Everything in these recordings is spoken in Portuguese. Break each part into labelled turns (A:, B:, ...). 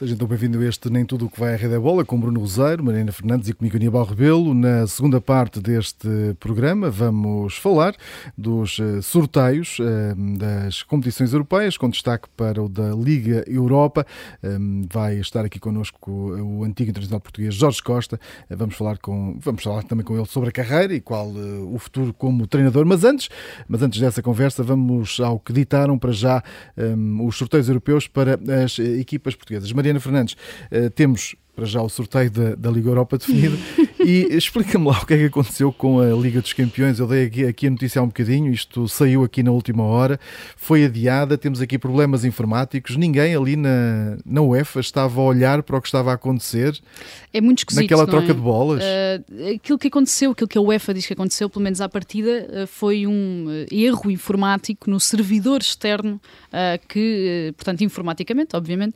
A: Seja então bem-vindo a este Nem Tudo o que vai à Rede da Bola, com Bruno Roseiro, Marina Fernandes e comigo Aníbal Rebelo. Na segunda parte deste programa vamos falar dos eh, sorteios eh, das competições europeias, com destaque para o da Liga Europa. Eh, vai estar aqui connosco o antigo internacional português Jorge Costa. Vamos falar, com, vamos falar também com ele sobre a carreira e qual o futuro como treinador. Mas antes, mas antes dessa conversa, vamos ao que ditaram para já os sorteios europeus para as equipas portuguesas. Mariana Fernandes, eh, temos para já o sorteio da, da Liga Europa definido. E explica-me lá o que é que aconteceu com a Liga dos Campeões. Eu dei aqui, aqui a notícia há um bocadinho, isto saiu aqui na última hora, foi adiada, temos aqui problemas informáticos, ninguém ali na, na UEFA estava a olhar para o que estava a acontecer.
B: É muito esquisito.
A: Naquela troca
B: é?
A: de bolas.
B: Uh, aquilo que aconteceu, aquilo que a UEFA diz que aconteceu, pelo menos à partida, uh, foi um uh, erro informático no servidor externo que, portanto, informaticamente, obviamente,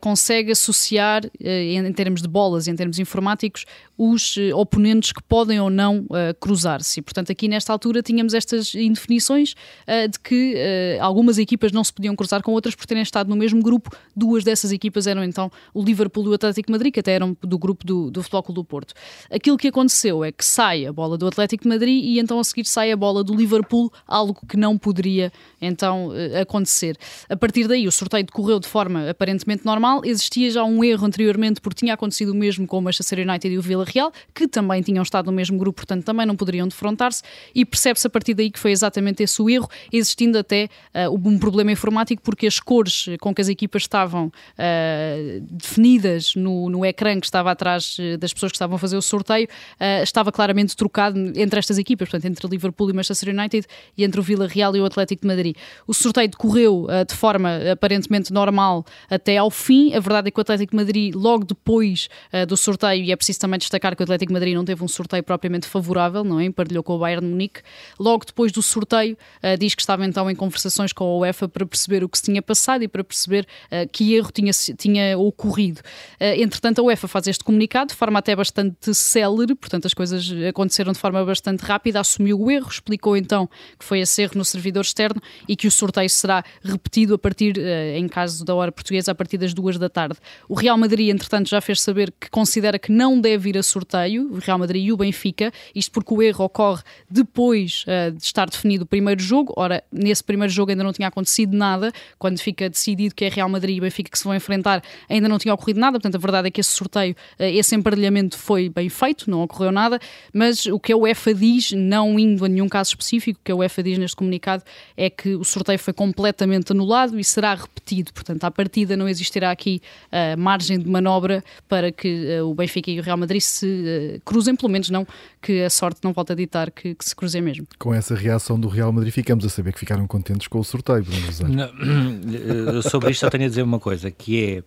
B: consegue associar em em termos de bolas e em termos informáticos, os uh, oponentes que podem ou não uh, cruzar-se. E, portanto, aqui nesta altura tínhamos estas indefinições uh, de que algumas equipas não se podiam cruzar com outras por terem estado no mesmo grupo. Duas dessas equipas eram então o Liverpool e o Atlético Madrid, que até eram do grupo do, do Futebol Clube do Porto. Aquilo que aconteceu é que sai a bola do Atlético de Madrid e então a seguir sai a bola do Liverpool, algo que não poderia então acontecer. A partir daí o sorteio decorreu de forma aparentemente normal, existia já um erro anteriormente por tinha acontecido o mesmo com o Manchester United e o Vila Real, que também tinham estado no mesmo grupo, portanto também não poderiam defrontar-se, e percebe-se a partir daí que foi exatamente esse o erro, existindo até uh, um problema informático, porque as cores com que as equipas estavam uh, definidas no, no ecrã que estava atrás eh, das pessoas que estavam a fazer o sorteio, uh, estava claramente trocado entre estas equipas, portanto, entre Liverpool e Manchester United e entre o Vila Real e o Atlético de Madrid. O sorteio decorreu de forma aparentemente normal até ao fim. A verdade é que o Atlético de Madrid, logo depois, do sorteio, e é preciso também destacar que o Atlético Madrid não teve um sorteio propriamente favorável, não é? Emparelhou com o Bayern Munique. Logo depois do sorteio, uh, diz que estava então em conversações com a UEFA para perceber o que se tinha passado e para perceber uh, que erro tinha, tinha ocorrido. entretanto, a UEFA faz este comunicado de forma até bastante célere, portanto, as coisas aconteceram de forma bastante rápida, assumiu o erro, explicou então que foi esse erro no servidor externo e que o sorteio será repetido a partir, em caso da hora portuguesa, a partir das duas da tarde. O Real Madrid, entretanto, já fez saber que considera que não deve ir a sorteio, o Real Madrid e o Benfica, isto porque o erro ocorre depois uh, de estar definido o primeiro jogo. Ora, nesse primeiro jogo ainda não tinha acontecido nada, quando fica decidido que é Real Madrid e Benfica que se vão enfrentar, ainda não tinha ocorrido nada, portanto a verdade é que esse sorteio, uh, esse emparelhamento foi bem feito, não ocorreu nada, mas o que a UEFA diz, não indo a nenhum caso específico, o que a UEFA diz neste comunicado é que o sorteio foi completamente anulado e será repetido, portanto à partida não existirá aqui uh, margem de manobra para que o Benfica e o Real Madrid se uh, cruzem, pelo menos não que a sorte não volte a ditar que, que, se cruzem mesmo.
A: Com essa reação do Real Madrid, ficamos a saber que ficaram contentes com o sorteio, Bruno
C: não, Sobre isto, só tenho a dizer uma coisa, que é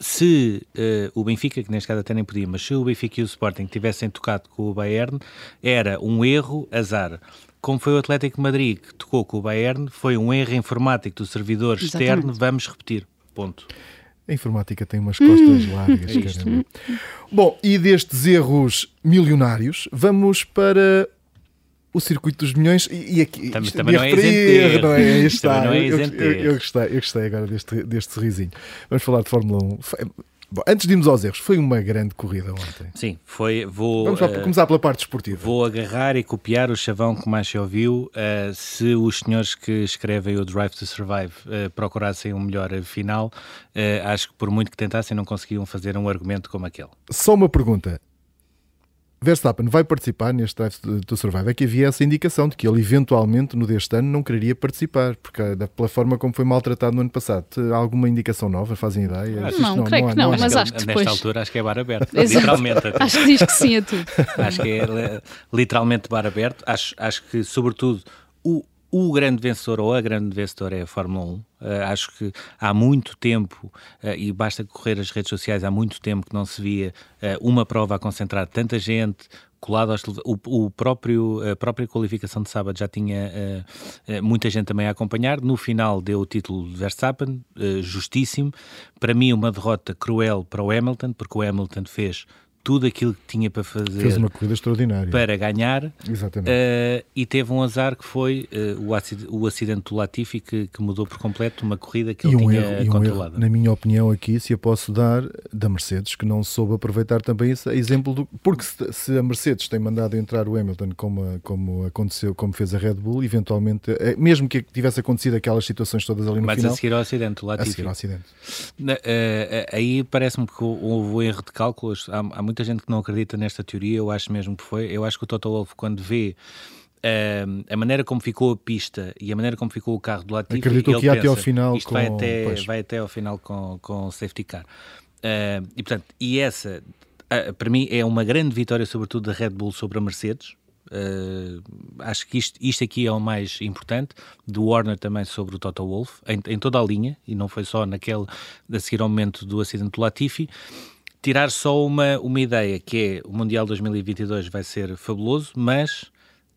C: se uh, o Benfica, que neste caso até nem podia, mas se o Benfica e o Sporting tivessem tocado com o Bayern, era um erro, azar. Como foi o Atlético Madrid que tocou com o Bayern, foi um erro informático do servidor Exatamente. externo, vamos repetir. Ponto.
A: A informática tem umas costas hum. largas, é Bom, e destes erros milionários, vamos para o circuito dos milhões e, aqui
C: também, também não é isento
A: não é? Está. Não é eu, eu, eu, gostei, eu gostei agora deste, deste sorrisinho. Vamos falar de Fórmula 1. Bom, antes de irmos aos erros, foi uma grande corrida ontem.
C: Sim, foi. Vou,
A: Vamos uh, começar pela parte esportiva.
C: Vou agarrar e copiar o chavão que mais se ouviu. Uh, se os senhores que escrevem o Drive to Survive uh, procurassem um melhor final, acho que por muito que tentassem, não conseguiam fazer um argumento como aquele.
A: Só uma pergunta: Verstappen vai participar neste Drive to Survive. É que havia essa indicação de que ele eventualmente no deste ano não queria participar, porque pela forma como foi maltratado no ano passado. Há alguma indicação nova? Fazem ideia?
B: Não, não, creio não, que não, não mas acho que depois...
C: Nesta altura acho que é bar aberto, literalmente. Até.
B: Acho que diz que sim a tudo.
C: acho que é literalmente bar aberto. Acho, acho que, sobretudo, o, o grande vencedor ou a grande vencedora é a Fórmula 1. Uh, eh, acho que há muito tempo, uh, e basta correr as redes sociais, há muito tempo que não se via uh, uma prova a concentrar tanta gente, colado aos, o, o, próprio, a própria qualificação de sábado já tinha muita gente também a acompanhar. No final deu o título de Verstappen, justíssimo. Para mim, uma derrota cruel para o Hamilton, porque o Hamilton fez tudo aquilo que tinha para fazer.
A: Fez uma corrida extraordinária.
C: Para ganhar.
A: Exatamente.
C: Uh, e teve um azar que foi uh, o, acidente, o, acidente, do Latifi que, que, mudou por completo uma corrida que e ele um tinha erro, controlado.
A: Um na minha opinião, aqui, se eu posso dar, da Mercedes, que não soube aproveitar também esse exemplo do. Porque se, se a Mercedes tem mandado entrar o Hamilton como, como aconteceu, como fez a Red Bull, eventualmente, eh, mesmo que tivesse acontecido aquelas situações todas ali no
C: Mas
A: final.
C: Mas a seguir ao acidente, o Latifi.
A: A seguir ao acidente.
C: aí parece-me que houve um erro de cálculos. Há, há muita gente que não acredita nesta teoria, eu acho mesmo que foi. Eu acho que o Toto Wolff, quando vê uh, a maneira como ficou a pista e a maneira como ficou o carro do Latifi,
A: acreditou que ia até ao final
C: isto com... vai, até, vai até ao final com, com o safety car. Uh, e portanto, e essa uh, para mim é uma grande vitória, sobretudo da Red Bull sobre a Mercedes. Uh, acho que isto, isto aqui é o mais importante, do Warner também sobre o Toto Wolff, em, em, toda a linha, e não foi só naquele a seguir ao momento do acidente do Latifi tirar só uma, uma ideia, que é o Mundial 2022 vai ser fabuloso, mas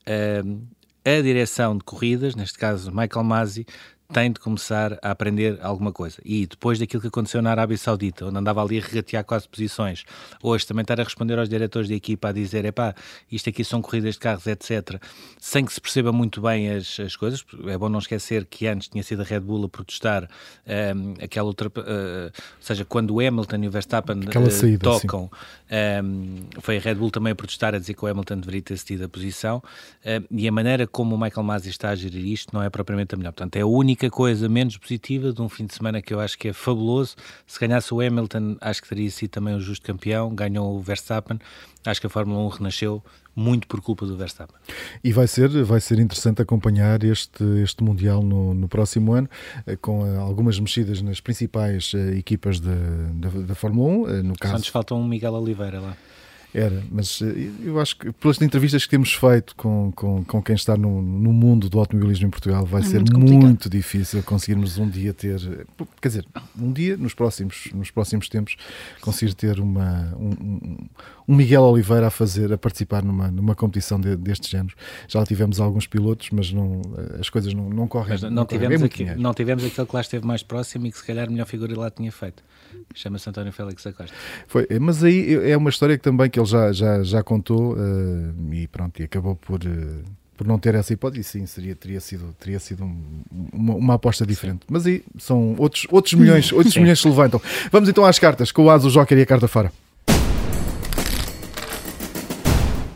C: uh, a direção de corridas, neste caso Michael Masi, tem de começar a aprender alguma coisa. E depois daquilo que aconteceu na Arábia Saudita, onde andava ali a regatear quase posições, hoje também estar a responder aos diretores de equipa a dizer: epá, isto aqui são corridas de carros, etc., sem que se perceba muito bem as, as coisas. É bom não esquecer que antes tinha sido a Red Bull a protestar um, ehm, aquela outra. Uh, ou seja, quando o Hamilton e o Verstappen uh, saída, tocam, um, ehm, foi a Red Bull também a protestar, a dizer que o Hamilton deveria ter cedido a posição. Uh, e a maneira como o Michael Masi está a gerir isto não é propriamente a melhor. Portanto, é a única única coisa menos positiva de um fim de semana que eu acho que é fabuloso. Se ganhasse o Hamilton, acho que teria sido também o justo campeão. Ganhou o Verstappen. Acho que a Fórmula 1 renasceu muito por culpa do Verstappen.
A: E vai ser, vai ser interessante acompanhar este, este Mundial no, no próximo ano, eh, com eh, algumas mexidas nas principais eh, equipas da Fórmula 1. No caso... Só
C: nos falta um Miguel Oliveira lá.
A: Era, mas eh, eu acho que pelas entrevistas que temos feito com, com, com quem está no, no mundo do automobilismo em Portugal, vai é ser muito, muito, difícil conseguirmos um dia ter, quer dizer, um dia nos próximos, nos próximos tempos, conseguir ter uma, um, um Miguel Oliveira a fazer, a participar numa, numa competição de, deste género. Já tivemos alguns pilotos, mas não, as coisas não, não correm. Mas
C: não, não tivemos aqui, não tivemos aquele que lá esteve mais próximo e que se calhar a melhor figura lá tinha feito. Chama-se António Félix Acosta.
A: Foi, mas aí é uma história que também que ele já, já, já contou uh, e pronto, e acabou por. Uh, por não ter essa hipótese, sim, seria, teria sido, teria sido um, uma, uma, aposta diferente. Mas aí são outros, outros milhões, outros milhões se levantam. Vamos então às cartas, com o Aso, o Joker e a carta fora.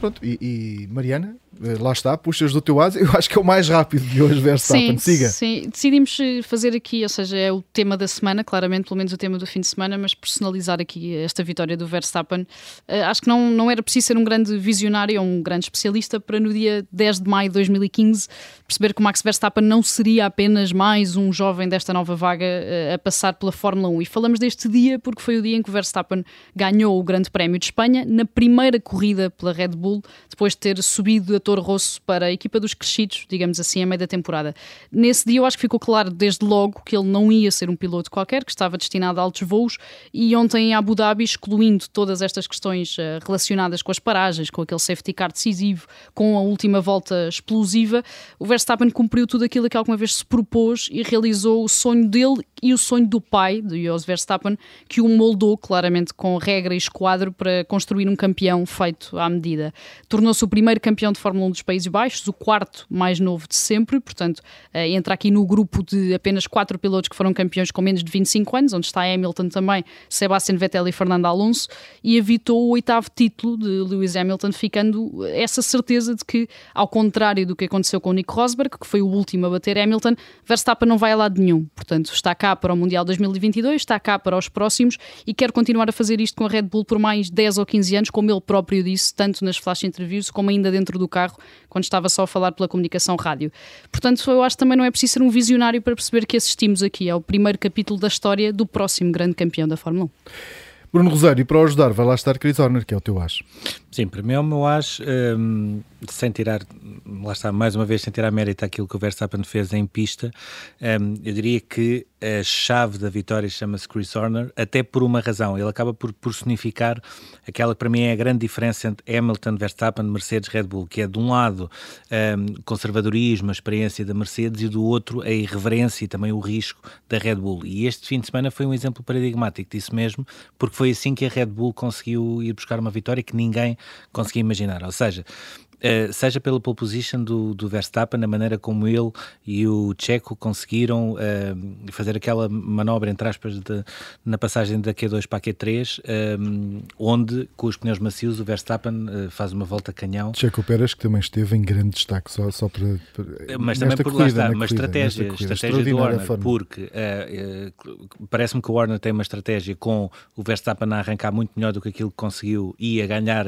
A: Pronto, e, e Mariana, lá está, puxas do teu asa, eu acho que é o mais rápido de hoje, Verstappen,
B: sim,
A: siga.
B: Sim, decidimos eh, fazer aqui, ou seja, é o tema da semana, claramente, pelo menos o tema do fim de semana, mas personalizar aqui esta vitória do Verstappen. Uh, acho que não, não era preciso ser um grande visionário ou um grande especialista para no dia 10 de maio de 2015 perceber que o Max Verstappen não seria apenas mais um jovem desta nova vaga uh, a passar pela Fórmula 1. E falamos deste dia porque foi o dia em que o Verstappen ganhou o Grande Prémio de Espanha na primeira corrida pela Red Bull, depois de ter subido a Toro Rosso para a equipa dos crescidos, digamos assim, a meio da temporada. Nesse dia eu acho que ficou claro desde logo que ele não ia ser um piloto qualquer, que estava destinado a altos voos e ontem em Abu Dhabi, excluindo todas estas questões uh, relacionadas com as paragens, com aquele safety car decisivo, com a última volta explosiva, o Verstappen cumpriu tudo aquilo que alguma vez se propôs e realizou o sonho dele e o sonho do pai, de Jos Verstappen, que o moldou claramente com regra e esquadro para construir um campeão feito à medida. Tornou-se o primeiro campeão de Fórmula 1 dos Países Baixos, o quarto mais novo de sempre, portanto, eh, entra aqui no grupo de apenas quatro pilotos que foram campeões com menos de 25 anos, onde está Hamilton também, Sebastian Vettel e Fernando Alonso, e evitou o oitavo título de Lewis Hamilton, ficando essa certeza de que, ao contrário do que aconteceu com o Nico Rosberg, que foi o último a bater Hamilton, Verstappen não vai a lado nenhum, portanto, está cá para o Mundial 2022, está cá para os próximos e quer continuar a fazer isto com a Red Bull por mais 10 ou 15 anos, como ele próprio disse, tanto nas flash interviews como ainda dentro do carro, quando estava só a falar pela comunicação rádio. Portanto, eu acho que também não é preciso ser um visionário para perceber que assistimos aqui ao primeiro capítulo da história do próximo grande campeão da Fórmula 1.
A: Bruno Rosário, e para o ajudar, vai lá estar Chris Horner, que é o teu as.
C: Sim, para mim é o meu as, um, sem tirar, lá está, mais uma vez, sem tirar mérito àquilo que o Verstappen fez em pista, um, eu diria que a chave da vitória chama-se Chris Horner, até por uma razão. Ele acaba por personificar aquela que para mim é a grande diferença entre Hamilton, Verstappen, Mercedes, Red Bull, que é de um lado um, conservadorismo, a experiência da Mercedes e do outro a irreverência e também o risco da Red Bull. E este fim de semana foi um exemplo paradigmático disso mesmo, porque foi assim que a Red Bull conseguiu ir buscar uma vitória que ninguém conseguia imaginar. Ou seja, Uh, seja pela pole position do, do Verstappen, na maneira como ele e o Checo conseguiram uh, fazer aquela manobra, entre aspas, de, na passagem da Q2 para a Q3, um, eh, onde, com os pneus macios, o Verstappen uh, faz uma volta canhão.
A: Checo Pérez, que também esteve em grande destaque, só, só para,
C: para Mas também por corrida, lá está, uma corrida, estratégia, corrida, estratégia do Warner, forma. porque parece-me que o Warner tem uma estratégia com o Verstappen a arrancar muito melhor do que aquilo que conseguiu e a ganhar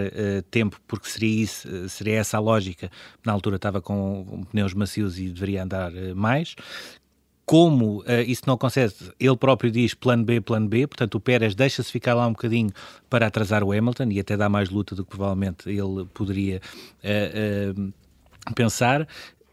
C: tempo, porque seria isso, seria essa a lógica. Na altura estava com pneus macios e deveria andar eh, mais. Como uh, isso não acontece, ele próprio diz plano B, plano B, portanto o Pérez deixa-se ficar lá um bocadinho para atrasar o Hamilton e até dá mais luta do que provavelmente ele poderia uh, uh, pensar.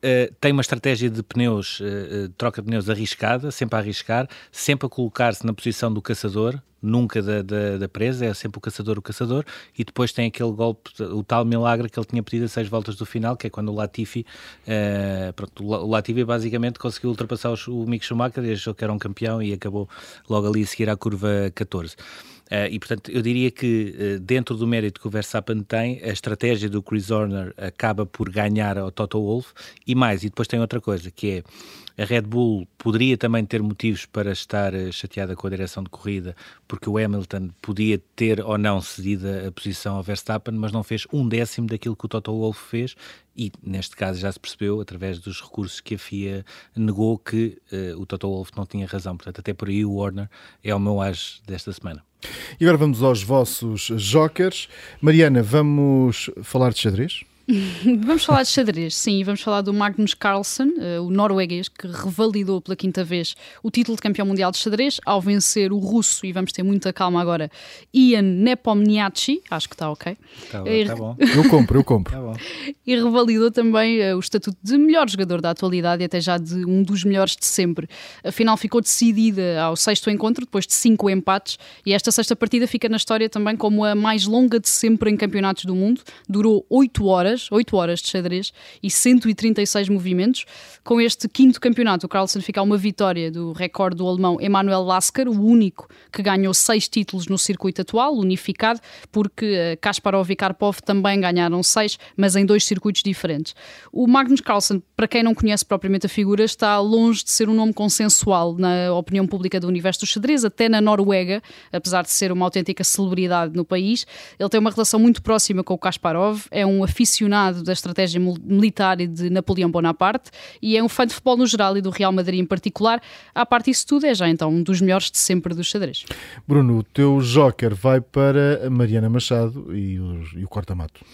C: Uh, tem uma estratégia de pneus, uh, troca de pneus arriscada, sempre a arriscar, sempre a colocar-se na posição do caçador, nunca da, da, da, presa, é sempre o caçador o caçador, e depois tem aquele golpe, o tal milagre que ele tinha pedido a seis voltas do final, que é quando o Latifi, uh, pronto, o Latifi basicamente conseguiu ultrapassar o Mick Schumacher e achou que era um campeão e acabou logo ali a seguir à curva 14. Uh, e, portanto, eu diria que uh, dentro do mérito que o Verstappen tem, a estratégia do Chris Horner acaba por ganhar ao Toto Wolff e mais. E depois tem outra coisa, que é a Red Bull poderia também ter motivos para estar uh, chateada com a direção de corrida, porque o Hamilton podia ter ou não cedido a, posição ao Verstappen, mas não fez um décimo daquilo que o Toto Wolff fez e, neste caso, já se percebeu, através dos recursos que a FIA negou, que o Toto Wolff não tinha razão. Portanto, até por aí o Warner é o meu as desta semana.
A: E agora vamos aos vossos jokers. Mariana, vamos falar de xadrez?
B: vamos falar de xadrez, sim, vamos falar do Magnus Carlsen, uh, o norueguês que revalidou pela quinta vez o título de campeão mundial de xadrez ao vencer o russo, e vamos ter muita calma agora, Ian Nepomniachtchi, acho que está ok.
C: Está tá bom.
A: Eu compro, eu compro.
C: Tá
B: e revalidou também uh, o estatuto de melhor jogador da atualidade e até já de um dos melhores de sempre. Afinal, ficou decidida ao sexto encontro, depois de cinco empates, e esta sexta partida fica na história também como a mais longa de sempre em campeonatos do mundo, durou oito horas horas, 8 horas de xadrez e 136 movimentos. Com este quinto campeonato, o Carlsen fica a uma vitória do recorde do alemão Emanuel Lasker, o único que ganhou seis títulos no circuito atual, unificado, porque eh, Kasparov e Karpov também ganharam seis, mas em dois circuitos diferentes. O Magnus Carlsen, para quem não conhece propriamente a figura, está longe de ser um nome consensual na opinião pública do universo do xadrez, até na Noruega, apesar de ser uma autêntica celebridade no país. Ele tem uma relação muito próxima com o Kasparov, é um aficionado apaixonado da estratégia militar e de Napoleão Bonaparte e é um fã de futebol no geral e do Real Madrid em particular. À parte disso tudo, é já então um dos melhores de sempre dos xadrez.
A: Bruno, o teu joker vai para a Mariana Machado e o, e o Corta-Mato.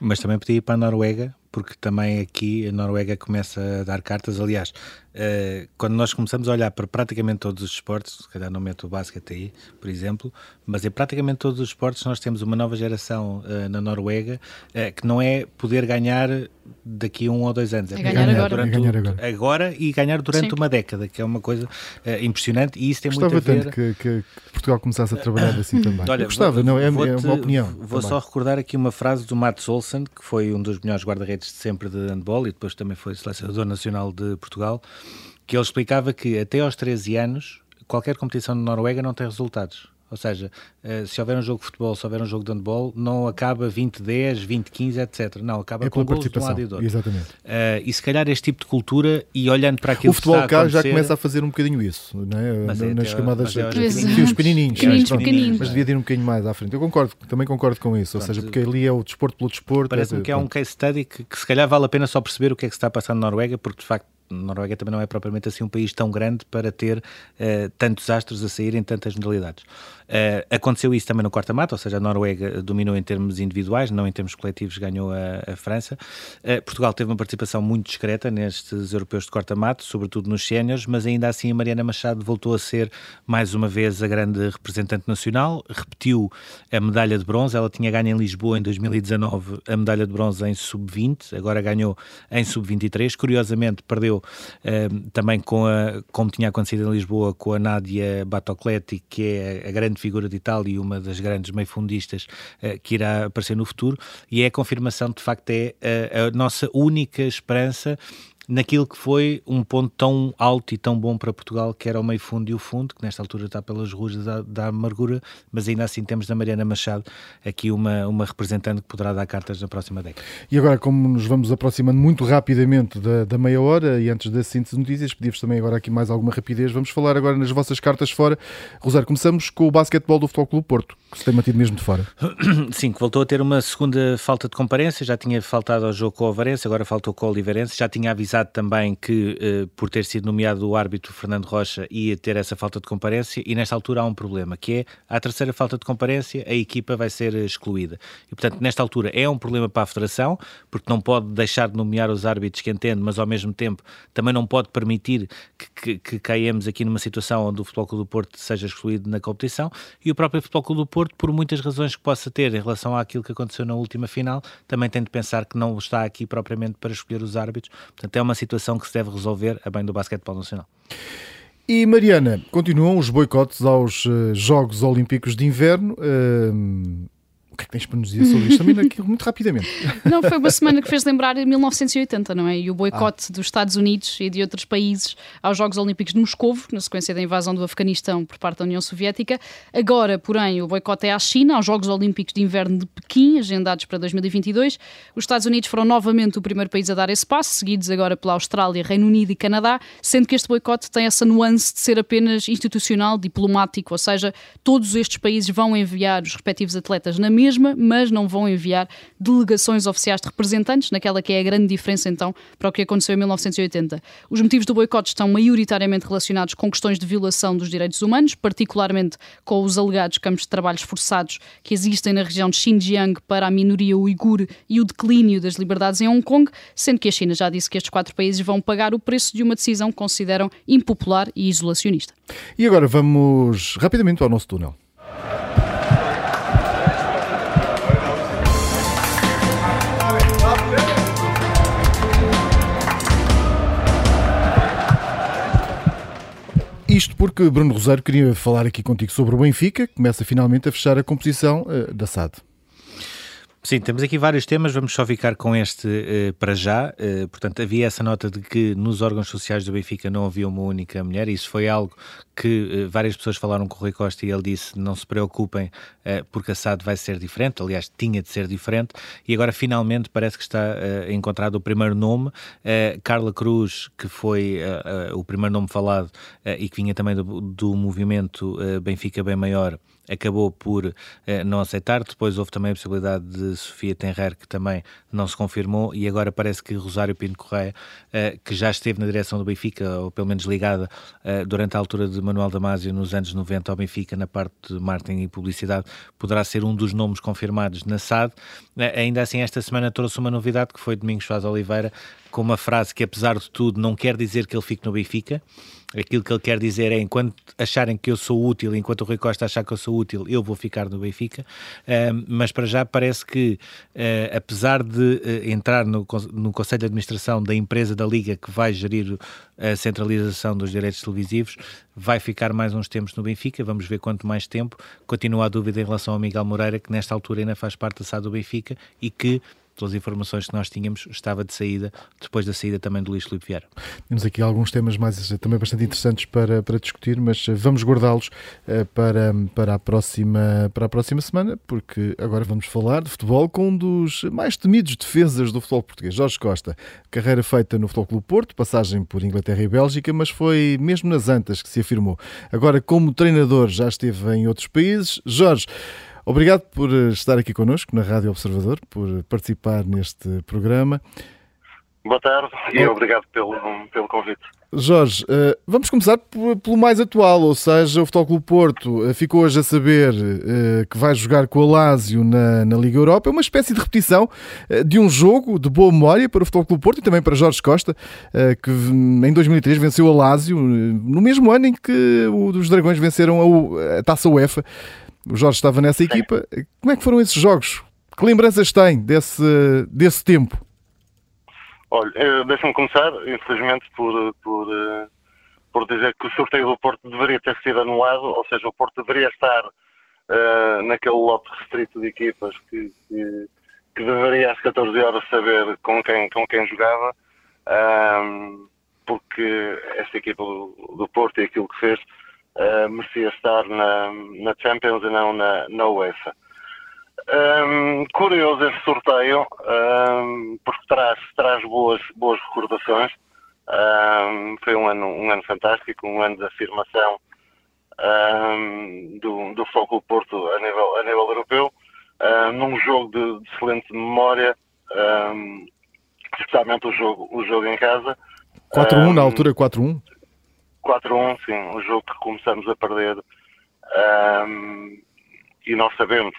C: Mas também podia ir para a Noruega, porque também aqui a Noruega começa a dar cartas. Aliás, uh, quando nós começamos a olhar para praticamente todos os esportes, se calhar não meto o basquete aí, por exemplo, mas em praticamente todos os esportes nós temos uma nova geração uh, na Noruega uh, que não é poder ganhar daqui a um ou dois anos,
B: é, é ganhar, ganhar, agora.
A: É ganhar agora.
C: agora. e ganhar durante Sim. uma década, que é uma coisa impressionante e isso tem
A: Gostava
C: muito a ver...
A: tanto que, que, Portugal começasse a trabalhar assim também. Olha, gostava, vou, não, é, é uma opinião.
C: Vou também. só recordar aqui uma frase do Matt Olsen, que foi um dos melhores guarda-redes sempre de handball e depois também foi selecionador nacional de Portugal, que ele explicava que até aos 13 anos qualquer competição na Noruega não tem resultados. Ou seja, eh, se houver um jogo de futebol, se houver um jogo de handball, não acaba 20-10, 20-15, etc. Não, acaba
A: é
C: com
A: gols
C: de um lado e do outro.
A: Exatamente.
C: Uh, e se calhar este tipo de cultura, e olhando para aquilo
A: o futebol cá já começa a fazer um bocadinho isso, não é? Mas é, nas camadas, os pequenininhos.
B: Pequenininhos, pequenininhos.
A: Mas devia ir um bocadinho mais à frente. Eu concordo, também concordo com isso. Pronto, ou seja, porque ali é o desporto pelo desporto.
C: Parece-me é, que é um case study que, que se calhar vale a pena só perceber o que é que se está a passar na Noruega, porque de facto Noruega também não é propriamente assim um país tão grande para ter uh, tantos astros a sair em tantas modalidades. Uh, aconteceu isso também no corta-mata, ou seja, a Noruega dominou em termos individuais, não em termos coletivos ganhou a, a França. Uh, Portugal teve uma participação muito discreta nestes europeus de corta-mato, sobretudo nos séniores, mas ainda assim a Mariana Machado voltou a ser mais uma vez a grande representante nacional, repetiu a medalha de bronze, ela tinha ganho em Lisboa em 2019 a medalha de bronze em sub-20, agora ganhou em sub-23, curiosamente perdeu também com a, como tinha acontecido em Lisboa, com a Nádia Batocletti, que é a grande figura de Itália e uma das grandes meio-fundistas que irá aparecer no futuro, e é a confirmação de facto é a, a nossa única esperança naquilo que foi um ponto tão alto e tão bom para Portugal, que era o meio fundo e o fundo, que nesta altura está pelas ruas da, da amargura, mas ainda assim temos da Mariana Machado aqui uma, uma representante que poderá dar cartas na próxima década.
A: E agora, como nos vamos aproximando muito rapidamente da, da meia hora e antes da síntese de notícias, pedimos também agora aqui mais alguma rapidez, vamos falar agora nas vossas cartas fora. Rosário, começamos com o basquetebol do Futebol Clube Porto, que se tem mantido mesmo de fora.
C: Sim, que voltou a ter uma segunda falta de comparência, já tinha faltado ao jogo com o Avarense, agora faltou com o Oliveirense, já tinha avisado também que, eh, por ter sido nomeado o árbitro Fernando Rocha, ia ter essa falta de comparência e nesta altura há um problema, que é a terceira falta de comparência, a equipa vai ser excluída. E, portanto, nesta altura é um problema para a Federação, porque não pode deixar de nomear os árbitros que entende, mas ao mesmo tempo também não pode permitir que, que, que caiamos aqui numa situação onde o Futebol Clube do Porto seja excluído na competição e o próprio Futebol Clube do Porto, por muitas razões que possa ter em relação àquilo que aconteceu na última final, também tem de pensar que não está aqui propriamente para escolher os árbitros. Portanto, é uma situação que se deve resolver a bem do basquetebol nacional.
A: E Mariana, continuam os boicotes aos uh, Jogos Olímpicos de Inverno. Uh, o que é que tens para nos dizer sobre isto? Também muito rapidamente.
B: Não, foi uma semana que fez lembrar 1980, não é? E o boicote ah. dos Estados Unidos e de outros países aos Jogos Olímpicos de Moscou, na sequência da invasão do Afeganistão por parte da União Soviética. Agora, porém, o boicote é à China, aos Jogos Olímpicos de Inverno de Pequim, agendados para 2022. Os Estados Unidos foram novamente o primeiro país a dar esse passo, seguidos agora pela Austrália, Reino Unido e Canadá, sendo que este boicote tem essa nuance de ser apenas institucional, diplomático, ou seja, todos estes países vão enviar os respectivos atletas na mesma mesma, mas não vão enviar delegações oficiais de representantes, naquela que é a grande diferença então para o que aconteceu em 1980. Os motivos do boicote estão maioritariamente relacionados com questões de violação dos direitos humanos, particularmente com os alegados campos de trabalhos forçados que existem na região de Xinjiang para a minoria uigur e o declínio das liberdades em Hong Kong, sendo que a China já disse que estes quatro países vão pagar o preço de uma decisão que consideram impopular e isolacionista.
A: E agora vamos rapidamente ao nosso túnel. Isto porque Bruno Rosário queria falar aqui contigo sobre o Benfica, que começa finalmente a fechar a composição uh, da SAD.
C: Sim, temos aqui vários temas, vamos só ficar com este uh, para já. Uh, portanto, havia essa nota de que nos órgãos sociais do Benfica não havia uma única mulher, isso foi algo que uh, várias pessoas falaram com o Rui Costa e ele disse: não se preocupem, porque a SAD vai ser diferente, aliás, tinha de ser diferente, e agora finalmente parece que está encontrado o primeiro nome. Carla Cruz, que foi o primeiro nome falado e que vinha também do, do movimento Benfica Bem Maior acabou por eh, não aceitar. Depois houve também a possibilidade de Sofia Tenrer, que também não se confirmou, e agora parece que Rosário Pinto Correia, eh, que já esteve na direção do Benfica, ou pelo menos ligada eh, durante a altura de Manuel Damasio nos anos 90 ao Benfica, na parte de marketing e publicidade, poderá ser um dos nomes confirmados na SAD. Eh, ainda assim, esta semana trouxe uma novidade, que foi Domingos Faz Oliveira, com uma frase que, apesar de tudo, não quer dizer que ele fique no Benfica. Aquilo que ele quer dizer é: enquanto acharem que eu sou útil, enquanto o Rui Costa achar que eu sou útil, eu vou ficar no Benfica. Uh, mas para já parece que, uh, apesar de uh, entrar no, no Conselho de Administração da empresa da Liga que vai gerir a centralização dos direitos televisivos, vai ficar mais uns tempos no Benfica. Vamos ver quanto mais tempo. Continua a dúvida em relação ao Miguel Moreira, que nesta altura ainda faz parte da SAD do Benfica e que pelas informações que nós tínhamos, estava de saída, depois da saída também do Luís Filipe Vieira.
A: Temos aqui alguns temas mais também bastante interessantes para, para discutir, mas eh, vamos guardá-los eh, para, para, a próxima, para a próxima semana, porque agora vamos falar de futebol com um dos mais temidos defesas do futebol português, Jorge Costa. Carreira feita no Futebol Clube Porto, passagem por Inglaterra e Bélgica, mas foi mesmo nas Antas que se afirmou. Agora, como treinador, já esteve em outros países. Jorge, Obrigado por eh, estar aqui connosco na Rádio Observador, por participar neste programa.
D: Boa tarde e obrigado pelo, pelo convite.
A: Jorge, eh, vamos começar pelo mais atual, ou seja, o Futebol Clube Porto eh, ficou hoje a saber que vai jogar com o Lazio na, na Liga Europa. É uma espécie de repetição de um jogo de boa memória para o Futebol Clube Porto e também para Jorge Costa, que em 2003 venceu o Lazio, no mesmo ano em que os Dragões venceram a, a Taça UEFA. O Jorge estava nessa equipa. Como é que foram esses jogos? Que lembranças tem desse, desse tempo?
D: Olha, deixa-me começar, infelizmente, por, por, por dizer que o sorteio do Porto deveria ter sido anulado, ou seja, o Porto deveria estar uh, naquele lote restrito de equipas que, que, que, deveria às 14 horas saber com quem, com quem jogava, um, porque esta equipa do, do, Porto e aquilo que fez uh, merecia estar na, na Champions e não na, na UEFA. Um, curioso esse sorteio, um, porque traz, traz boas, boas recordações. Um, foi um ano, um ano fantástico, um ano de afirmação do, do Foco Porto a nível, a nível europeu, num jogo de, de, excelente memória, especialmente o jogo, o jogo em casa.
A: 4-1 na altura, 4-1?
D: 4-1, sim, um jogo que começamos a perder e nós sabemos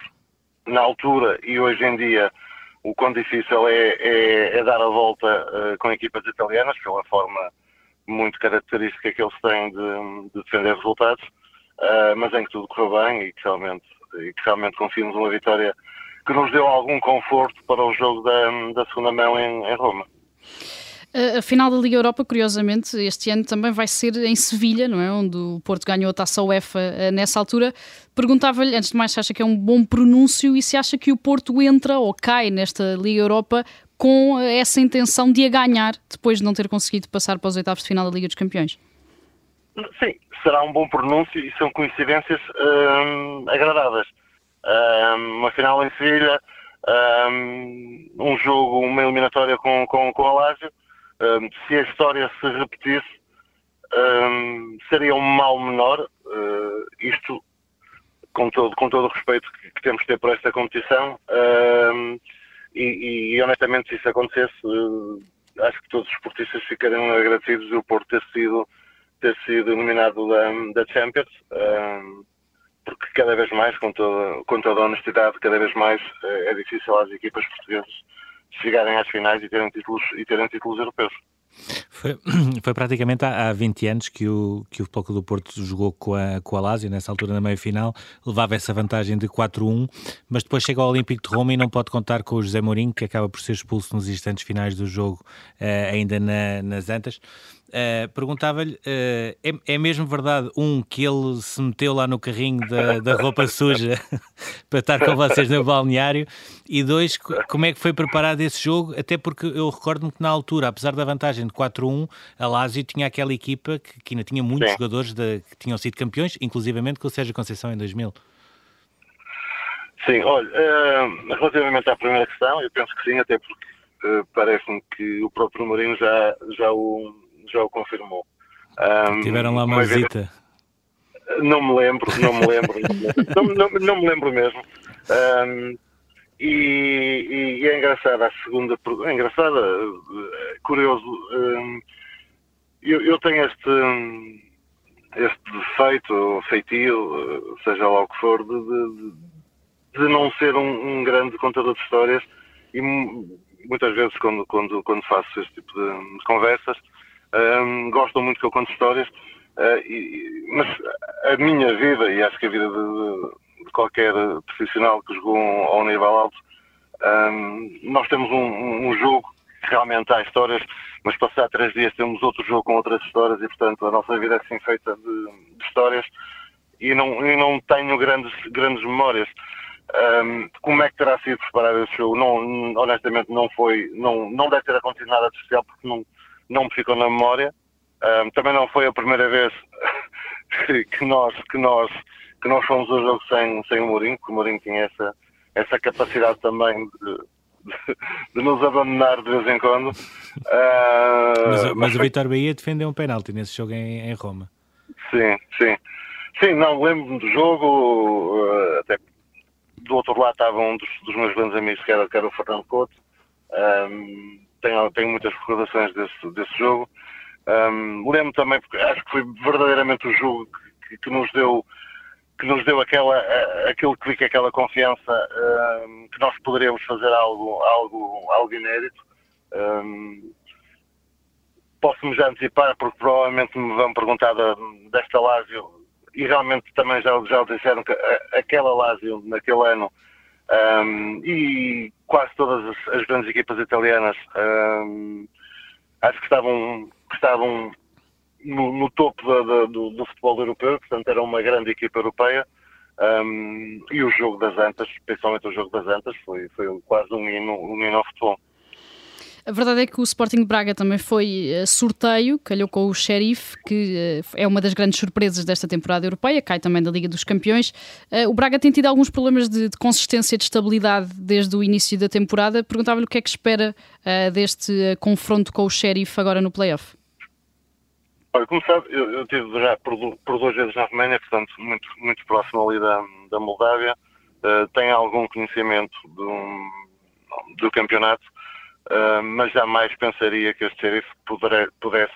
D: na altura e hoje em dia o quão difícil é, é, é dar a volta uh, com equipas italianas, pela forma muito característica que eles têm de, de defender resultados, uh, mas em que tudo correu bem e que realmente, e que realmente conseguimos uma vitória que nos deu algum conforto para o jogo da, da segunda mão em, em Roma.
B: A final da Liga Europa, curiosamente, este ano também vai ser em Sevilha, não é? Onde o Porto ganhou a taça UEFA eh, nessa altura. Perguntava-lhe, antes de mais, se acha que é um bom pronúncio e se acha que o Porto entra ou cai nesta Liga Europa com eh, essa intenção de a ganhar depois de não ter conseguido passar para os oitavos de final da Liga dos Campeões.
D: Sim, será um bom pronúncio e são coincidências hum, agradáveis. Hum, uma final em Sevilha, hum, um jogo, uma eliminatória com, com, com a um, se a história se repetisse, um, seria um mal menor. Uh, isto, com todo, com todo o respeito que, que, temos de ter por esta competição, um, e, e, honestamente, se isso acontecesse, uh, acho que todos os esportistas ficariam agradecidos de o Porto ter sido, ter sido nominado da, da Champions. porque cada vez mais, com toda, com toda a honestidade, cada vez mais é, é difícil às equipas portuguesas chegarem às finais e terem títulos, e terem títulos europeus.
C: Foi, foi praticamente há, há 20 anos que o, que o Futebol do Porto jogou com a, com a Lazio, nessa altura na meia-final, levava essa vantagem de 4-1, mas depois chega ao Olímpico de Roma e não pode contar com o José Mourinho, que acaba por ser expulso nos instantes finais do jogo, uh, ainda na, nas Antas. Uh, Perguntava-lhe, uh, é, é, mesmo verdade, um, que ele se meteu lá no carrinho da, da roupa suja para estar com vocês no balneário, e dois, como é que foi preparado esse jogo, até porque eu recordo-me que na altura, apesar da vantagem de 4-1, a Lazio tinha aquela equipa que, que ainda tinha muitos Sim. jogadores de, que tinham sido campeões, inclusivamente com o Sérgio Conceição em 2000.
D: Sim, olha, uh, relativamente à primeira questão, eu penso que sim, até porque uh, parece-me que o próprio Mourinho já, já o já o confirmou.
C: Um, Tiveram lá uma, uma visita?
D: Vez, não me lembro, não me lembro, não, não, não, me lembro mesmo. Um, e, e, é engraçada a segunda é engraçada, é curioso. Um, eu, eu, tenho este, este defeito, feitio, seja lá o que for, de, de, de não ser um, um, grande contador de histórias e muitas vezes quando, quando, quando faço este tipo de conversas um, gostam muito que eu conte histórias, uh, e, mas a minha vida, e acho que a vida de, de qualquer profissional que jogou um nível alto, um, nós temos um, um, jogo que realmente há histórias, mas passar três dias temos outro jogo com outras histórias e, portanto, a nossa vida é assim feita de, de histórias e não, e não tenho grandes, grandes memórias. Um, como é que terá sido preparar esse jogo? Não, honestamente, não foi, não, não deve ter acontecido nada de especial porque não, não me ficou na memória. Um, também não foi a primeira vez que nós, que nós, que nós fomos ao jogo sem, sem o Mourinho, porque o Mourinho tinha essa, essa capacidade também de, de, de nos abandonar de vez em quando.
C: Uh, mas, mas, mas o Vitor Bahia defendeu um penalti nesse jogo em, em Roma.
D: Sim, sim. Sim, não, lembro-me do jogo, uh, até do outro lado estava um dos, dos meus grandes amigos, que era, que era o Fernando Couto. Um, tenho, tenho muitas recordações desse, desse jogo. Um, lembro também, porque acho que foi verdadeiramente o jogo que, que nos deu que nos deu aquela, aquele clique, aquela confiança um, que nós poderíamos fazer algo, algo, algo inédito. Um, Posso-me já antecipar, porque provavelmente me vão perguntar desta Lásio, e realmente também já, já disseram que aquela Lásio, naquele ano, um, e quase todas as, as, grandes equipas italianas um, acho que estavam, estavam no, no topo da, da, do, do, futebol europeu, portanto era uma grande equipa europeia. Um, e o jogo das Antas, principalmente o jogo das Antas, foi, foi quase um hino, um hino ao futebol.
B: A verdade é que o Sporting Braga também foi uh, sorteio, calhou com o Sheriff, que uh, é uma das grandes surpresas desta temporada europeia, cai também da Liga dos Campeões. Uh, o Braga tem tido alguns problemas de, consistência, de estabilidade desde o início da temporada. Perguntava-lhe o que é que espera deste confronto com o Sheriff agora no playoff.
D: Olha, como sabe, eu, eu estive já por, por, duas vezes na Roménia, portanto, muito, muito próximo ali da, da Moldávia. tenho algum conhecimento do, do campeonato Uh, mas jamais pensaria que este xerife pudesse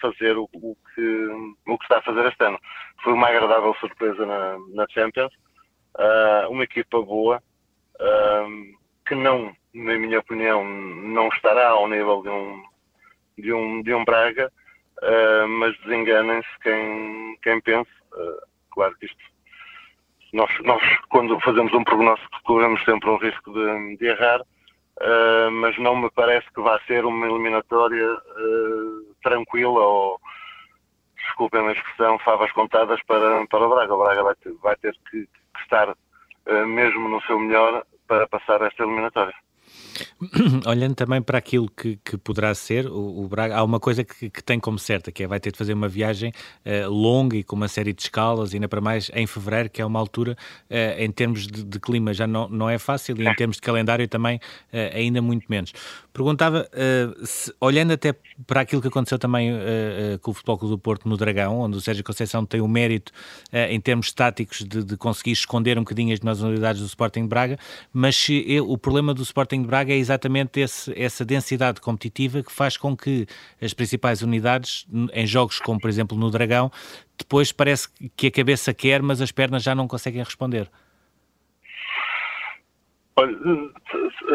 D: fazer o, o, que, o que está a fazer este ano. Foi uma agradável surpresa na, na Champions, uh, uma equipa boa, uh, que não, na minha opinião, não estará ao nível de um, de um, de um Braga, mas desenganem-se quem, quem pense. claro que isto, nós, nós quando fazemos um prognóstico corremos sempre um risco de, de errar, uh, mas não me parece que vá ser uma eliminatória uh, tranquila ou, desculpem a expressão, favas contadas para, para o Braga. O Braga vai ter, vai ter que, que estar uh, mesmo no seu melhor para passar esta eliminatória.
C: Olhando também para aquilo que, que poderá ser, o, o, Braga, há uma coisa que, que, tem como certa, que é vai ter de fazer uma viagem uh, longa e com uma série de escalas, ainda para mais em fevereiro, que é uma altura, uh, em termos de, de, clima, já não, não é fácil e em termos de calendário também uh, ainda muito menos. Perguntava, se, olhando até para aquilo que aconteceu também com o Futebol Clube do Porto no Dragão, onde o Sérgio Conceição tem o mérito em termos táticos de, de, conseguir esconder um bocadinho as melhores unidades do Sporting de Braga, mas se, o problema do Sporting de Braga é exatamente esse, essa densidade competitiva que faz com que as principais unidades, em jogos como, por exemplo, no Dragão, depois parece que a cabeça quer, mas as pernas já não conseguem responder.
D: Olha,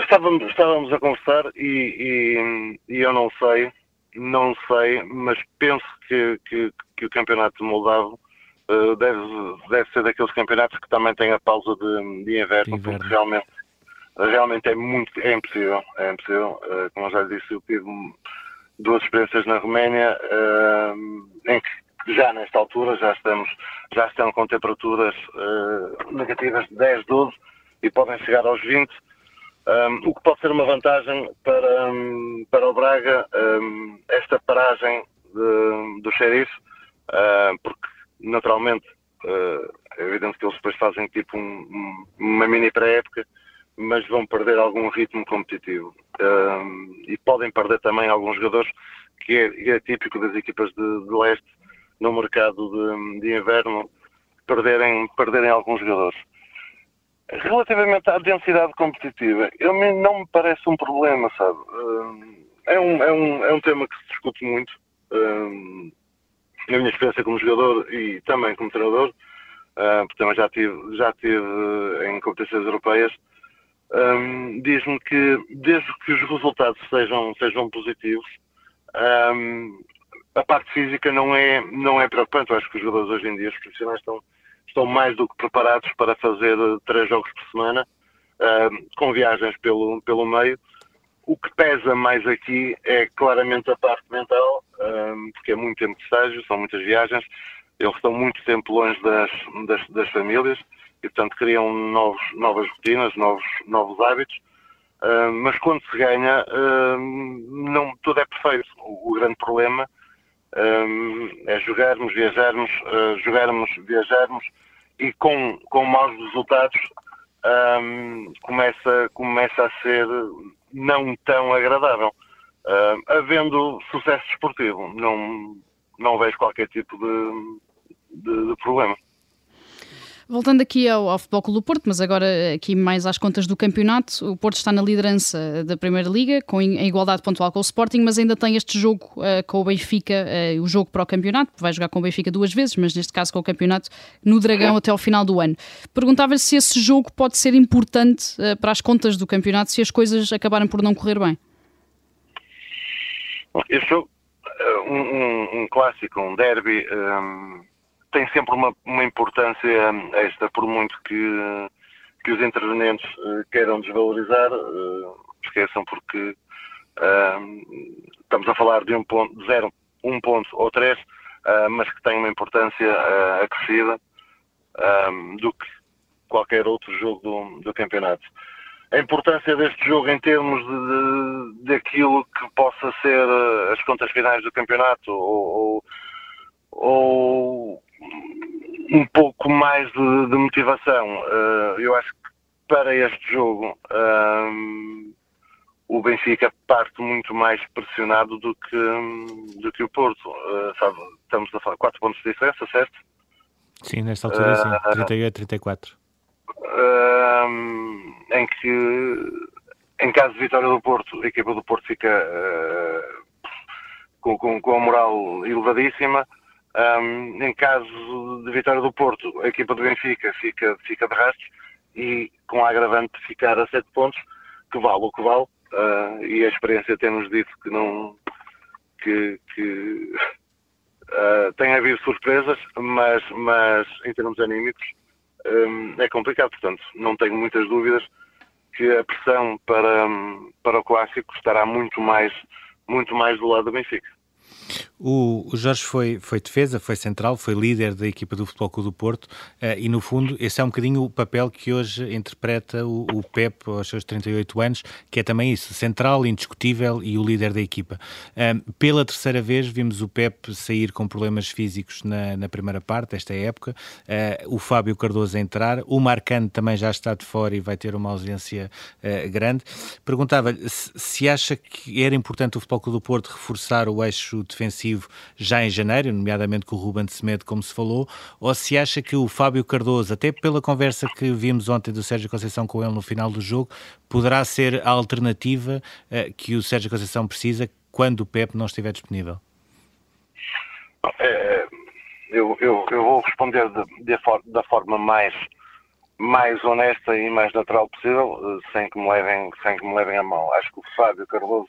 D: estávamos, estávamos a conversar e, e, e, eu não sei, não sei, mas penso que, que, que o campeonato de Moldavo uh, deve, deve ser daqueles campeonatos que também tem a pausa de, de inverno, de inverno. porque realmente realmente é muito, é impossível, é impossível. Uh, como eu já disse, eu tive duas experiências na Roménia uh, em que já nesta altura já estamos, já estão com temperaturas uh, negativas de 10, 12 e podem chegar aos 20. Um, o que pode ser uma vantagem para, um, para o Braga, um, esta paragem de, do xerife, uh, porque naturalmente uh, é evidente que eles depois fazem tipo um, uma mini pré-época mas vão perder algum ritmo competitivo. Um, e podem perder também alguns jogadores, que é, é típico das equipas de, de leste no mercado de, de, inverno, perderem, perderem alguns jogadores. Relativamente à densidade competitiva, eu não me parece um problema, sabe? é, um, é, um, é um tema que se discute muito. na minha experiência como jogador e também como treinador, uh, porque também já tive, já tive em competições europeias, um, diz-me que desde que os resultados sejam, sejam positivos, um, a parte física não é, não é preocupante. Eu acho que os jogadores hoje em dia, os profissionais, estão, estão mais do que preparados para fazer três jogos por semana, um, com viagens pelo, pelo meio. O que pesa mais aqui é claramente a parte mental, porque é muito tempo de estágio, são muitas viagens, eles estão muito tempo longe das, das, das famílias e, portanto, criam novos, novas rotinas, novos, novos hábitos. Uh, mas quando se ganha, uh, não tudo é perfeito. O, o grande problema uh, é jogarmos, viajarmos, jogarmos, viajarmos e com, com maus resultados começa, começa a ser não tão agradável. havendo sucesso esportivo, não, não vejo qualquer tipo de, de, de problema.
B: Voltando aqui ao, ao Futebol Clube do Porto, mas agora aqui mais às contas do campeonato, o Porto está na liderança da Primeira Liga, com em igualdade pontual com o Sporting, mas ainda tem este jogo uh, com o Benfica, uh, o jogo para o campeonato, vai jogar com o Benfica duas vezes, mas neste caso com o campeonato no Dragão até ao final do ano. Perguntava-lhe se esse jogo pode ser importante uh, para as contas do campeonato, se as coisas acabarem por não correr bem.
D: Esse jogo, um, um, um clássico, um derby... Um tem sempre uma, uma importância extra, por muito que, que os intervenientes uh, queiram desvalorizar, uh, esqueçam porque estamos a falar de um ponto, zero, um ponto ou três, mas que tem uma importância acrescida do que qualquer outro jogo do, do, campeonato. A importância deste jogo em termos de, de, daquilo que possa ser as contas finais do campeonato ou, ou, ou um pouco mais de, de motivação. eu acho que para este jogo o Benfica parte muito mais pressionado do que, do que o Porto. Uh, sabe, estamos a falar 4 pontos de diferença, certo?
C: Sim, nesta altura uh, sim, 38, 34.
D: Uh, em que, em caso de vitória do Porto, a equipa do Porto fica uh, com, com, com, a moral elevadíssima. Um, em caso de vitória do Porto, a equipa do Benfica fica, fica de rastros e com a agravante de ficar a 7 pontos, que vale o que vale, uh, e a experiência tem-nos dito que não que, que uh, tem havido surpresas, mas, mas em termos anímicos um, é complicado, portanto não tenho muitas dúvidas que a pressão para, para o clássico estará muito mais, muito mais do lado do Benfica.
C: O, o, Jorge foi, foi defesa, foi central, foi líder da equipa do Futebol Clube do Porto uh, e, no fundo, esse é um bocadinho o papel que hoje interpreta o, o Pep aos seus 38 anos, que é também isso, central, indiscutível e o líder da equipa. Pela terceira vez vimos o Pep sair com problemas físicos na, na primeira parte desta época, uh, o Fábio Cardoso a entrar, o Marcano também já está de fora e vai ter uma ausência grande. Perguntava-lhe se, se acha que era importante o Futebol Clube do Porto reforçar o eixo defensivo já em janeiro, nomeadamente com o Ruben Semedo, como se falou, ou se acha que o Fábio Cardoso, até pela conversa que vimos ontem do Sérgio Conceição com ele no final do jogo, poderá ser a alternativa uh, que o Sérgio Conceição precisa quando o Pep não estiver disponível?
D: É, eu, eu, eu, vou responder de, de, da forma mais mais honesta e mais natural possível, eh, sem que me levem, sem que me levem a mão. Acho que o Fábio Cardoso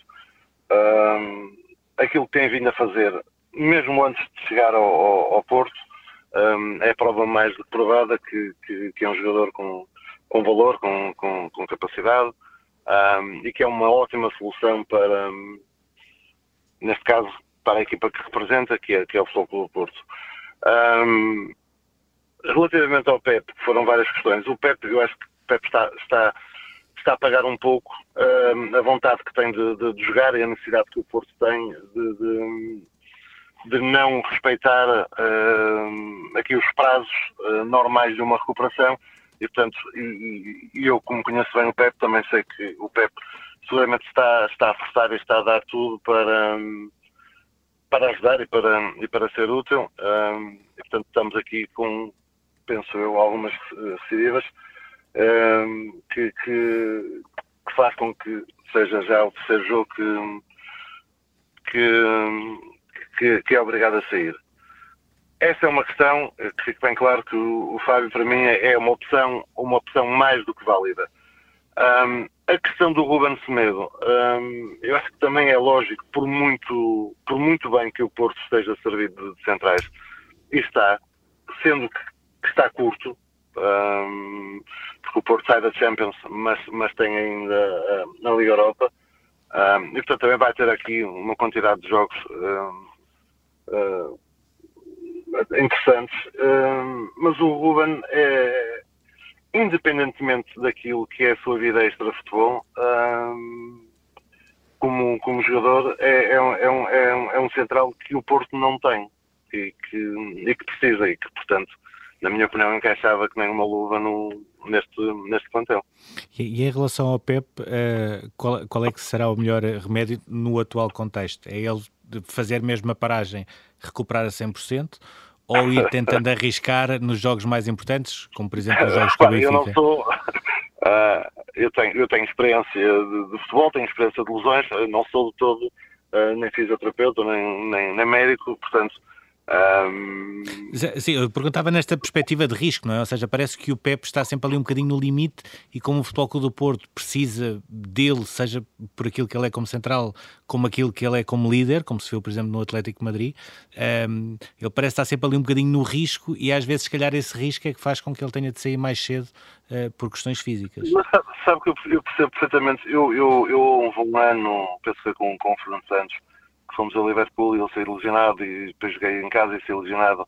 D: hum, aquilo que tem vindo a fazer, mesmo antes de chegar ao, ao, ao Porto, um, é a prova mais provada que, que, que, é um jogador com, com valor, com, com, com capacidade um, e que é uma ótima solução para, um, neste caso, para a equipa que representa, que é, que é o Futebol do Porto. relativamente ao Pep, foram várias questões. O Pep, eu acho que o Pep está, está está a pagar um pouco uh, a vontade que tem de, de, de, jogar e a necessidade que o Porto tem de, de, não respeitar uh, aqui os prazos uh, normais de uma recuperação. E portanto e, e, eu como conheço bem o Pep também sei que o Pep seguramente está, está a forçar e está a dar tudo para, para ajudar e para, e para ser útil. E portanto estamos aqui com penso eu algumas recidivas Ehm, que, que, que, faz com que seja já o terceiro jogo que, que, é obrigado a sair. Essa é uma questão que fique bem claro que o, o Fábio para mim é uma opção, uma opção mais do que válida. Um, a questão do Ruben Semedo, um, eu acho que também é lógico, por muito, por muito bem que o Porto esteja servido de centrais, e está, sendo que, que está curto, um, porque o Porto sai da Champions, mas, mas tem ainda uh, na Liga Europa. Um, e portanto também vai ter aqui uma quantidade de jogos uh, interessantes. mas o Ruben é, independentemente daquilo que é a sua vida extra de futebol, como, como jogador, é, é, é, um, é, um, é um central que o Porto não tem e que, e que precisa e que, portanto, na minha opinião, encaixava que nem uma luva no, neste, neste plantel.
C: E, e, em relação ao Pep, uh, qual, qual, é que será o melhor remédio no atual contexto? É ele fazer mesmo a paragem, recuperar a 100%? Ou ir tentando arriscar nos jogos mais importantes, como por exemplo os jogos com o Benfica?
D: Eu não sou... Uh, eu, tenho, eu tenho experiência de, de, futebol, tenho experiência de lesões, não sou de todo uh, nem fisioterapeuta, nem, nem, nem médico, portanto
C: Um... Sim, eu perguntava nesta perspectiva de risco, não é? Ou seja, parece que o Pep está sempre ali um bocadinho no limite e como o Futebol Clube do Porto precisa dele, seja por aquilo que ele é como central, como aquilo que ele é como líder, como se viu, por exemplo, no Atlético de Madrid, um, ele parece estar sempre ali um bocadinho no risco e às vezes, se calhar, esse risco é que faz com que ele tenha de sair mais cedo uh, por questões físicas.
D: Mas sabe, que eu, eu, percebo perfeitamente, eu, eu, eu houve um ano, penso que com, com o Fernando Santos, fomos a Liverpool e ele saiu ilusionado e depois joguei em casa e saí ilusionado.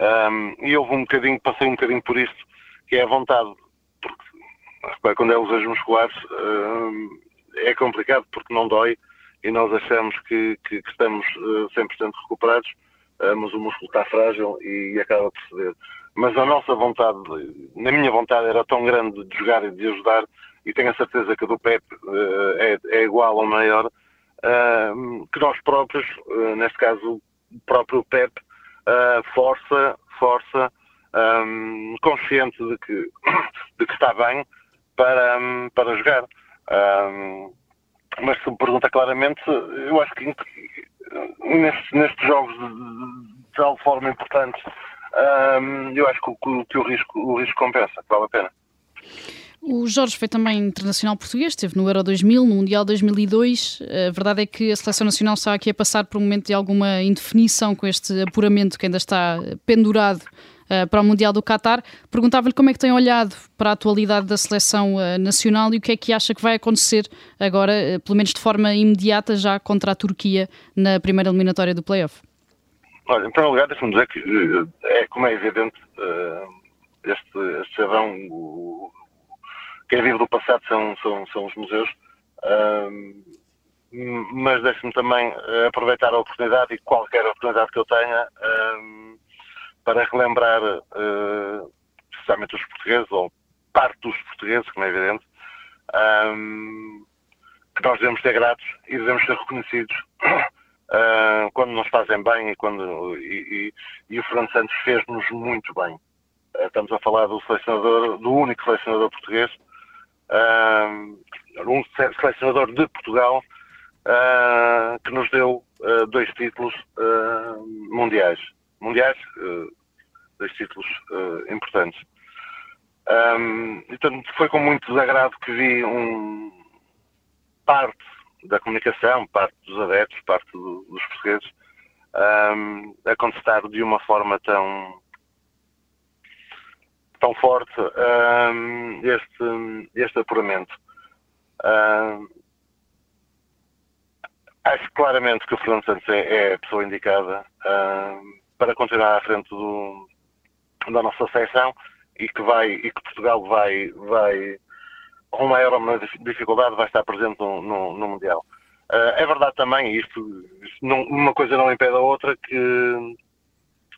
D: Um, e houve um bocadinho, passei um bocadinho por isto, que é a vontade. Porque quando é lesões musculares um, é complicado porque não dói e nós achamos que, que, que estamos uh, 100% recuperados, uh, mas o músculo está frágil e, e acaba por ceder. Mas a nossa vontade, na minha vontade, era tão grande de jogar e de ajudar, e tenho a certeza que a do Pep uh, é, é igual ou maior, que nós próprios, uh, neste caso o próprio Pep, uh, força, força consciente de que, de que está bem para, para jogar. Mas se me pergunta claramente, eu acho que nestes, nestes jogos de, de tal forma importantes, eu acho que, que, o, risco, o risco compensa, que vale a pena.
B: O Jorge foi também internacional português, esteve no Euro 2000, no Mundial 2002. A verdade é que a seleção nacional está aqui a passar por um momento de alguma indefinição com este apuramento que ainda está pendurado uh, para o Mundial do Qatar. Perguntava-lhe como é que tem olhado para a atualidade da seleção uh, nacional e o que é que acha que vai acontecer agora, uh, pelo menos de forma imediata, já contra a Turquia na primeira eliminatória do Playoff.
D: Olha, em primeiro lugar, deixa-me dizer que, é, como é evidente, este, este serão quem vive do passado são, são, são os museus. Um, mas deixe-me também eh, aproveitar a oportunidade e qualquer oportunidade que eu tenha um, para relembrar, uh, precisamente os portugueses, ou parte dos portugueses, como é evidente, um, que nós devemos ser gratos e devemos ser reconhecidos uh, quando nos fazem bem e, quando, e, e, e o Fernando Santos fez-nos muito bem. Uh, estamos a falar do selecionador, do único selecionador português um selecionador de Portugal uh, que nos deu uh, dois títulos uh, mundiais. Mundiais, dois títulos importantes. Um, então foi com muito desagrado que vi um, parte da comunicação, parte dos adeptos, parte do, dos portugueses, um, a contestar de uma forma tão tão forte um, este, este apuramento. Um, acho claramente que o Fernando Santos é, é a pessoa indicada um, para continuar à frente do, da nossa seleção e que vai e que Portugal vai vai com maior ou menor dificuldade vai estar presente no, no, no Mundial. Uh, é verdade também, isto, isto não, uma coisa não impede a outra, que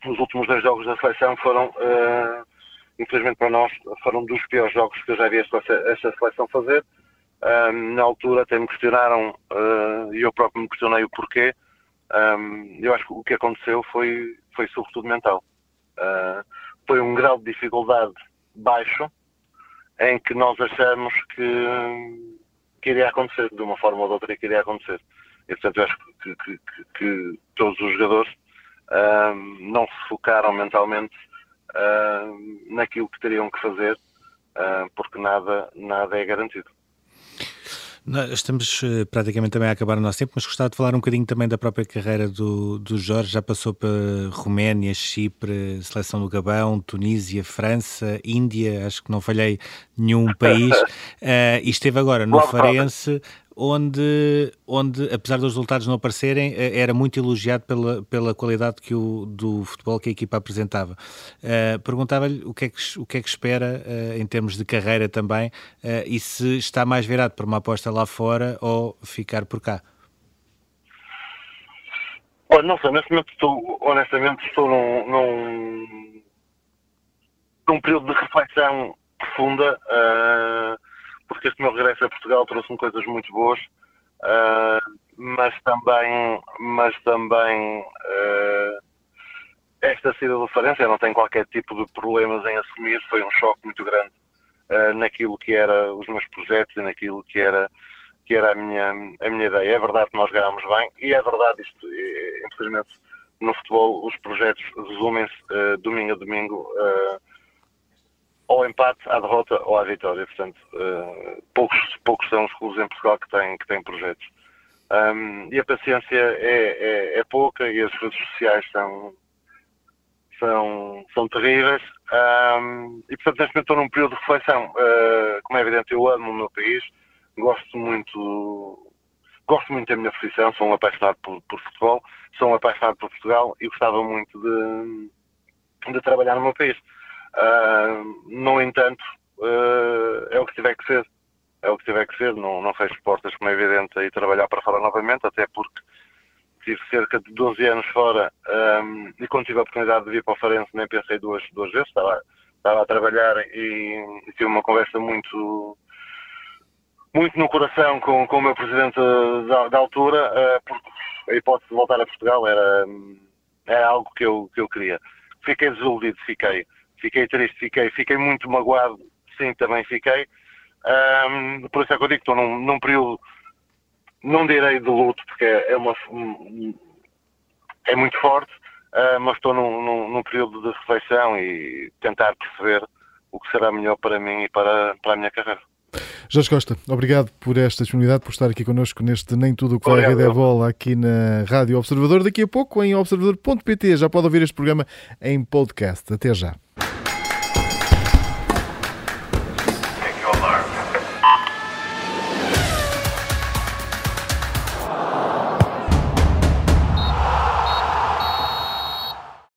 D: os últimos dois jogos da seleção foram uh, infelizmente para nós, foram dos piores jogos que eu já vi esta, seleção fazer. Um, na altura até me questionaram, uh, e eu próprio me questionei o porquê. Um, eu acho que o que aconteceu foi, foi sobretudo mental. Uh, foi um grau de dificuldade baixo, em que nós achamos que, que iria acontecer, de uma forma ou de outra, que iria acontecer. E, portanto, eu acho que, que, que, que todos os jogadores um, não se focaram mentalmente uh, naquilo que teriam que fazer, uh, porque nada, nada é garantido.
C: Estamos uh, praticamente também a acabar o nosso tempo, mas gostava de falar um bocadinho também da própria carreira do, do Jorge. Já passou para Roménia, Chipre, Seleção do Gabão, Tunísia, França, Índia, acho que não falhei nenhum país. uh, e esteve agora no Farense, onde, onde, apesar dos resultados não aparecerem, eh, era muito elogiado pela, pela qualidade que o, do futebol que a equipa apresentava. Uh, Perguntava-lhe o, que é que, o que é que espera uh, em termos de carreira também uh, e se está mais virado para uma aposta lá fora ou ficar por cá.
D: Olha, não sei, neste momento estou, honestamente, estou num, num, num período de reflexão profunda. Uh, porque este meu regresso a Portugal trouxe-me coisas muito boas, uh, mas também, mas também uh, esta saída do Farense, eu não tenho qualquer tipo de problemas em assumir, foi um choque muito grande uh, naquilo que era os meus projetos e naquilo que era que era a minha, a minha ideia. É verdade que nós ganhámos bem e é verdade isto, infelizmente no futebol os projetos resumem-se domingo a domingo ao empate, à derrota ou à vitória. Portanto, uh, poucos, poucos são os clubes em Portugal que têm, que têm projetos. Um, e a paciência é, é, é, pouca e as redes sociais são, são, são terríveis. Um, e, portanto, neste momento estou num período de reflexão. como é evidente, eu amo o meu país, gosto muito gosto muito da minha profissão, sou um apaixonado por, por, futebol, sou um apaixonado por Portugal e gostava muito de, de trabalhar no meu país. Uh, no entanto, uh, é o que tiver que ser. É o que tiver que ser, não, não fecho portas, como é evidente, e trabalhar para fora novamente, até porque tive cerca de 12 anos fora um, e quando tive a oportunidade de vir para o Farense nem pensei duas, duas vezes, estava, estava a trabalhar e, e tive uma conversa muito muito no coração com, com o meu presidente da, da altura, uh, porque a hipótese de voltar a Portugal era, era algo que eu, que eu queria. Fiquei desiludido, fiquei. Fiquei triste, fiquei. Fiquei muito magoado, sim, também fiquei. Um, por isso é que eu digo que estou num, num período, não direi de luto, porque é, uma, é muito forte, uh, mas estou num, num, num, período de reflexão e tentar perceber o que será melhor para mim e para, para a minha carreira.
A: Jorge Costa, obrigado por esta disponibilidade, por estar aqui connosco neste Nem Tudo o que vai a Rede é Bola aqui na Rádio Observador. Daqui a pouco em observador.pt já pode ouvir este programa em podcast. Até já.